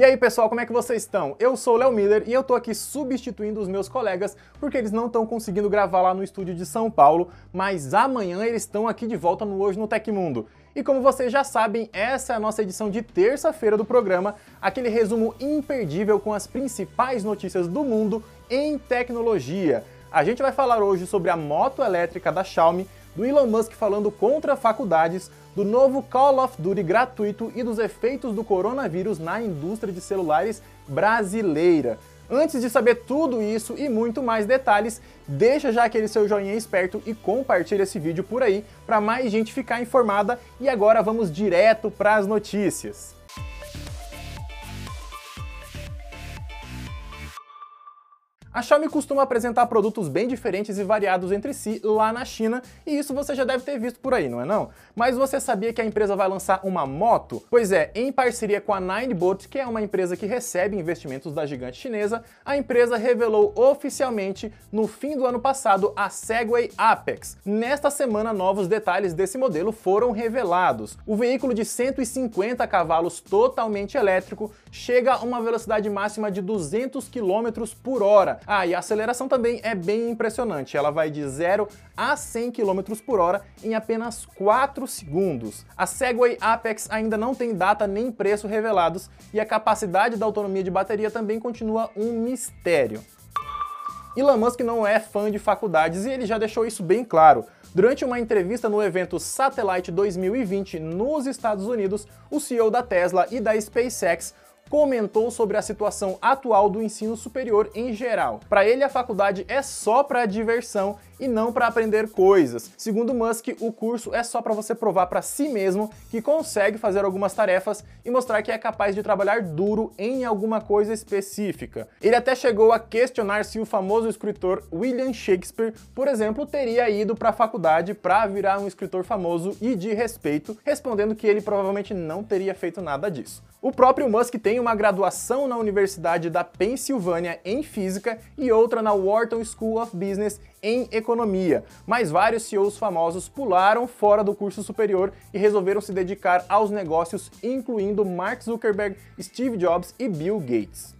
E aí pessoal, como é que vocês estão? Eu sou o Léo Miller e eu tô aqui substituindo os meus colegas porque eles não estão conseguindo gravar lá no estúdio de São Paulo, mas amanhã eles estão aqui de volta no Hoje no Tecmundo. E como vocês já sabem, essa é a nossa edição de terça-feira do programa, aquele resumo imperdível com as principais notícias do mundo em tecnologia. A gente vai falar hoje sobre a moto elétrica da Xiaomi, do Elon Musk falando contra faculdades, do novo Call of Duty gratuito e dos efeitos do coronavírus na indústria de celulares brasileira. Antes de saber tudo isso e muito mais detalhes, deixa já aquele seu joinha esperto e compartilha esse vídeo por aí para mais gente ficar informada. E agora vamos direto para as notícias. A Xiaomi costuma apresentar produtos bem diferentes e variados entre si lá na China, e isso você já deve ter visto por aí, não é não? Mas você sabia que a empresa vai lançar uma moto? Pois é, em parceria com a Ninebot, que é uma empresa que recebe investimentos da gigante chinesa, a empresa revelou oficialmente no fim do ano passado a Segway Apex. Nesta semana, novos detalhes desse modelo foram revelados. O veículo de 150 cavalos totalmente elétrico chega a uma velocidade máxima de 200 km por hora, ah, e a aceleração também é bem impressionante. Ela vai de 0 a 100 km por hora em apenas 4 segundos. A Segway Apex ainda não tem data nem preço revelados e a capacidade da autonomia de bateria também continua um mistério. Elon Musk não é fã de faculdades e ele já deixou isso bem claro. Durante uma entrevista no evento Satellite 2020 nos Estados Unidos, o CEO da Tesla e da SpaceX comentou sobre a situação atual do ensino superior em geral. Para ele, a faculdade é só para diversão e não para aprender coisas. Segundo Musk, o curso é só para você provar para si mesmo que consegue fazer algumas tarefas e mostrar que é capaz de trabalhar duro em alguma coisa específica. Ele até chegou a questionar se o famoso escritor William Shakespeare, por exemplo, teria ido para a faculdade para virar um escritor famoso e de respeito, respondendo que ele provavelmente não teria feito nada disso. O próprio Musk tem uma graduação na Universidade da Pensilvânia em Física e outra na Wharton School of Business em Economia, mas vários CEOs famosos pularam fora do curso superior e resolveram se dedicar aos negócios, incluindo Mark Zuckerberg, Steve Jobs e Bill Gates.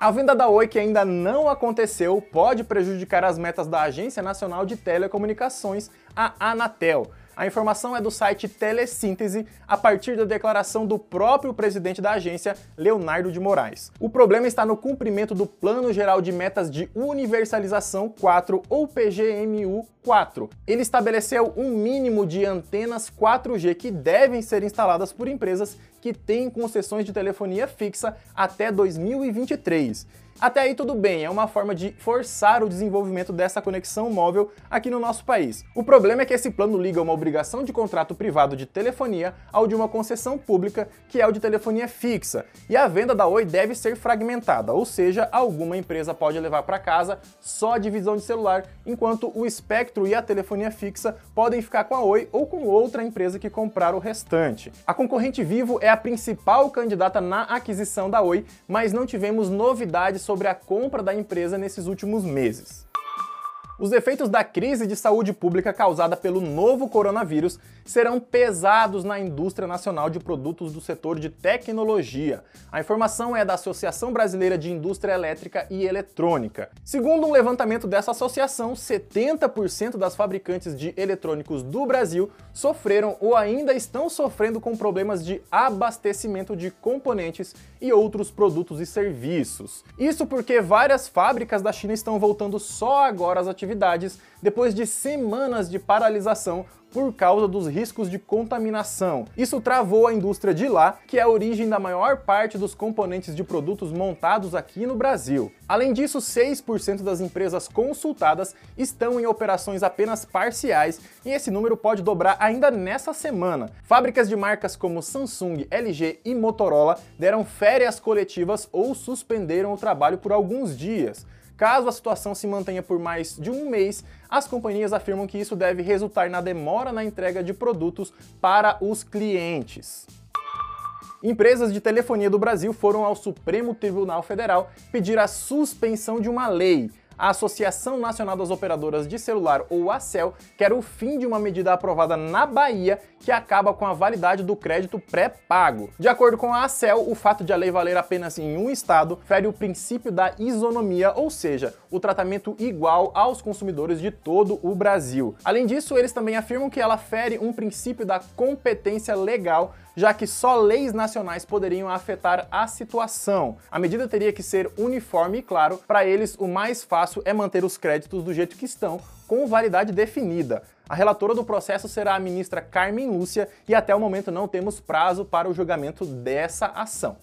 A venda da Oi, que ainda não aconteceu, pode prejudicar as metas da Agência Nacional de Telecomunicações, a Anatel. A informação é do site Telesíntese, a partir da declaração do próprio presidente da agência, Leonardo de Moraes. O problema está no cumprimento do Plano Geral de Metas de Universalização 4 ou PGMU 4. Ele estabeleceu um mínimo de antenas 4G que devem ser instaladas por empresas que têm concessões de telefonia fixa até 2023. Até aí tudo bem, é uma forma de forçar o desenvolvimento dessa conexão móvel aqui no nosso país. O problema é que esse plano liga uma obrigação de contrato privado de telefonia ao de uma concessão pública, que é o de telefonia fixa, e a venda da Oi deve ser fragmentada, ou seja, alguma empresa pode levar para casa só a divisão de celular, enquanto o espectro e a telefonia fixa podem ficar com a Oi ou com outra empresa que comprar o restante. A concorrente Vivo é a principal candidata na aquisição da Oi, mas não tivemos novidades sobre a compra da empresa nesses últimos meses. Os efeitos da crise de saúde pública causada pelo novo coronavírus serão pesados na indústria nacional de produtos do setor de tecnologia. A informação é da Associação Brasileira de Indústria Elétrica e Eletrônica. Segundo um levantamento dessa associação, 70% das fabricantes de eletrônicos do Brasil sofreram ou ainda estão sofrendo com problemas de abastecimento de componentes e outros produtos e serviços. Isso porque várias fábricas da China estão voltando só agora às atividades atividades depois de semanas de paralisação por causa dos riscos de contaminação. Isso travou a indústria de lá, que é a origem da maior parte dos componentes de produtos montados aqui no Brasil. Além disso, 6% das empresas consultadas estão em operações apenas parciais e esse número pode dobrar ainda nessa semana. Fábricas de marcas como Samsung, LG e Motorola deram férias coletivas ou suspenderam o trabalho por alguns dias. Caso a situação se mantenha por mais de um mês, as companhias afirmam que isso deve resultar na demora na entrega de produtos para os clientes. Empresas de telefonia do Brasil foram ao Supremo Tribunal Federal pedir a suspensão de uma lei a Associação Nacional das Operadoras de Celular, ou ACEL, quer o fim de uma medida aprovada na Bahia que acaba com a validade do crédito pré-pago. De acordo com a ACEL, o fato de a lei valer apenas em um estado fere o princípio da isonomia, ou seja, o tratamento igual aos consumidores de todo o Brasil. Além disso, eles também afirmam que ela fere um princípio da competência legal já que só leis nacionais poderiam afetar a situação. A medida teria que ser uniforme e claro, para eles o mais fácil é manter os créditos do jeito que estão, com validade definida. A relatora do processo será a ministra Carmen Lúcia e até o momento não temos prazo para o julgamento dessa ação.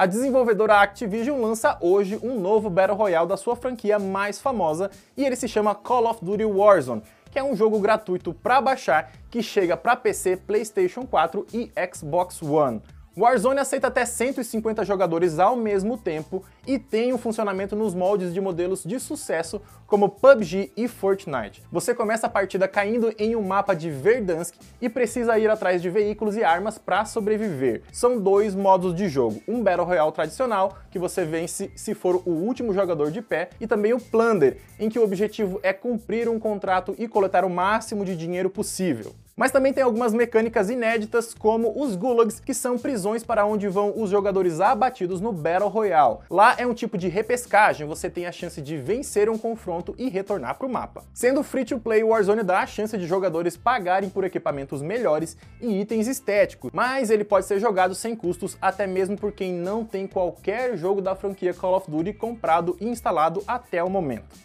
A desenvolvedora Activision lança hoje um novo Battle Royale da sua franquia mais famosa e ele se chama Call of Duty Warzone que é um jogo gratuito para baixar que chega para PC, PlayStation 4 e Xbox One. Warzone aceita até 150 jogadores ao mesmo tempo e tem um funcionamento nos moldes de modelos de sucesso como PUBG e Fortnite. Você começa a partida caindo em um mapa de Verdansk e precisa ir atrás de veículos e armas para sobreviver. São dois modos de jogo, um Battle Royale tradicional, que você vence se for o último jogador de pé, e também o Plunder, em que o objetivo é cumprir um contrato e coletar o máximo de dinheiro possível. Mas também tem algumas mecânicas inéditas, como os gulags, que são prisões para onde vão os jogadores abatidos no Battle Royale. Lá é um tipo de repescagem, você tem a chance de vencer um confronto e retornar para o mapa. Sendo free to play, Warzone dá a chance de jogadores pagarem por equipamentos melhores e itens estéticos, mas ele pode ser jogado sem custos até mesmo por quem não tem qualquer jogo da franquia Call of Duty comprado e instalado até o momento.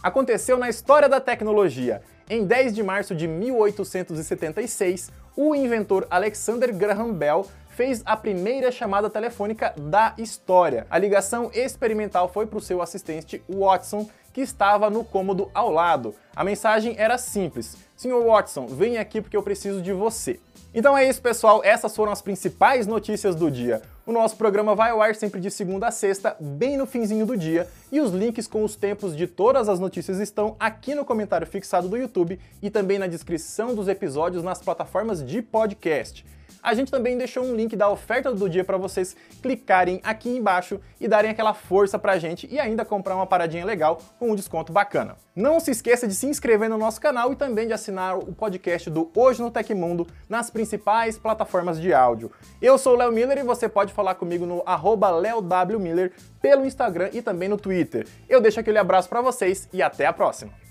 Aconteceu na história da tecnologia. Em 10 de março de 1876, o inventor Alexander Graham Bell fez a primeira chamada telefônica da história. A ligação experimental foi para o seu assistente Watson, que estava no cômodo ao lado. A mensagem era simples: Sr. Watson, venha aqui porque eu preciso de você. Então é isso, pessoal. Essas foram as principais notícias do dia. O nosso programa vai ao ar sempre de segunda a sexta, bem no finzinho do dia, e os links com os tempos de todas as notícias estão aqui no comentário fixado do YouTube e também na descrição dos episódios nas plataformas de podcast. A gente também deixou um link da oferta do dia para vocês clicarem aqui embaixo e darem aquela força pra gente e ainda comprar uma paradinha legal com um desconto bacana. Não se esqueça de se inscrever no nosso canal e também de assinar o podcast do Hoje no Tecmundo nas principais plataformas de áudio. Eu sou o Léo Miller e você pode falar comigo no arroba pelo Instagram e também no Twitter. Eu deixo aquele abraço para vocês e até a próxima!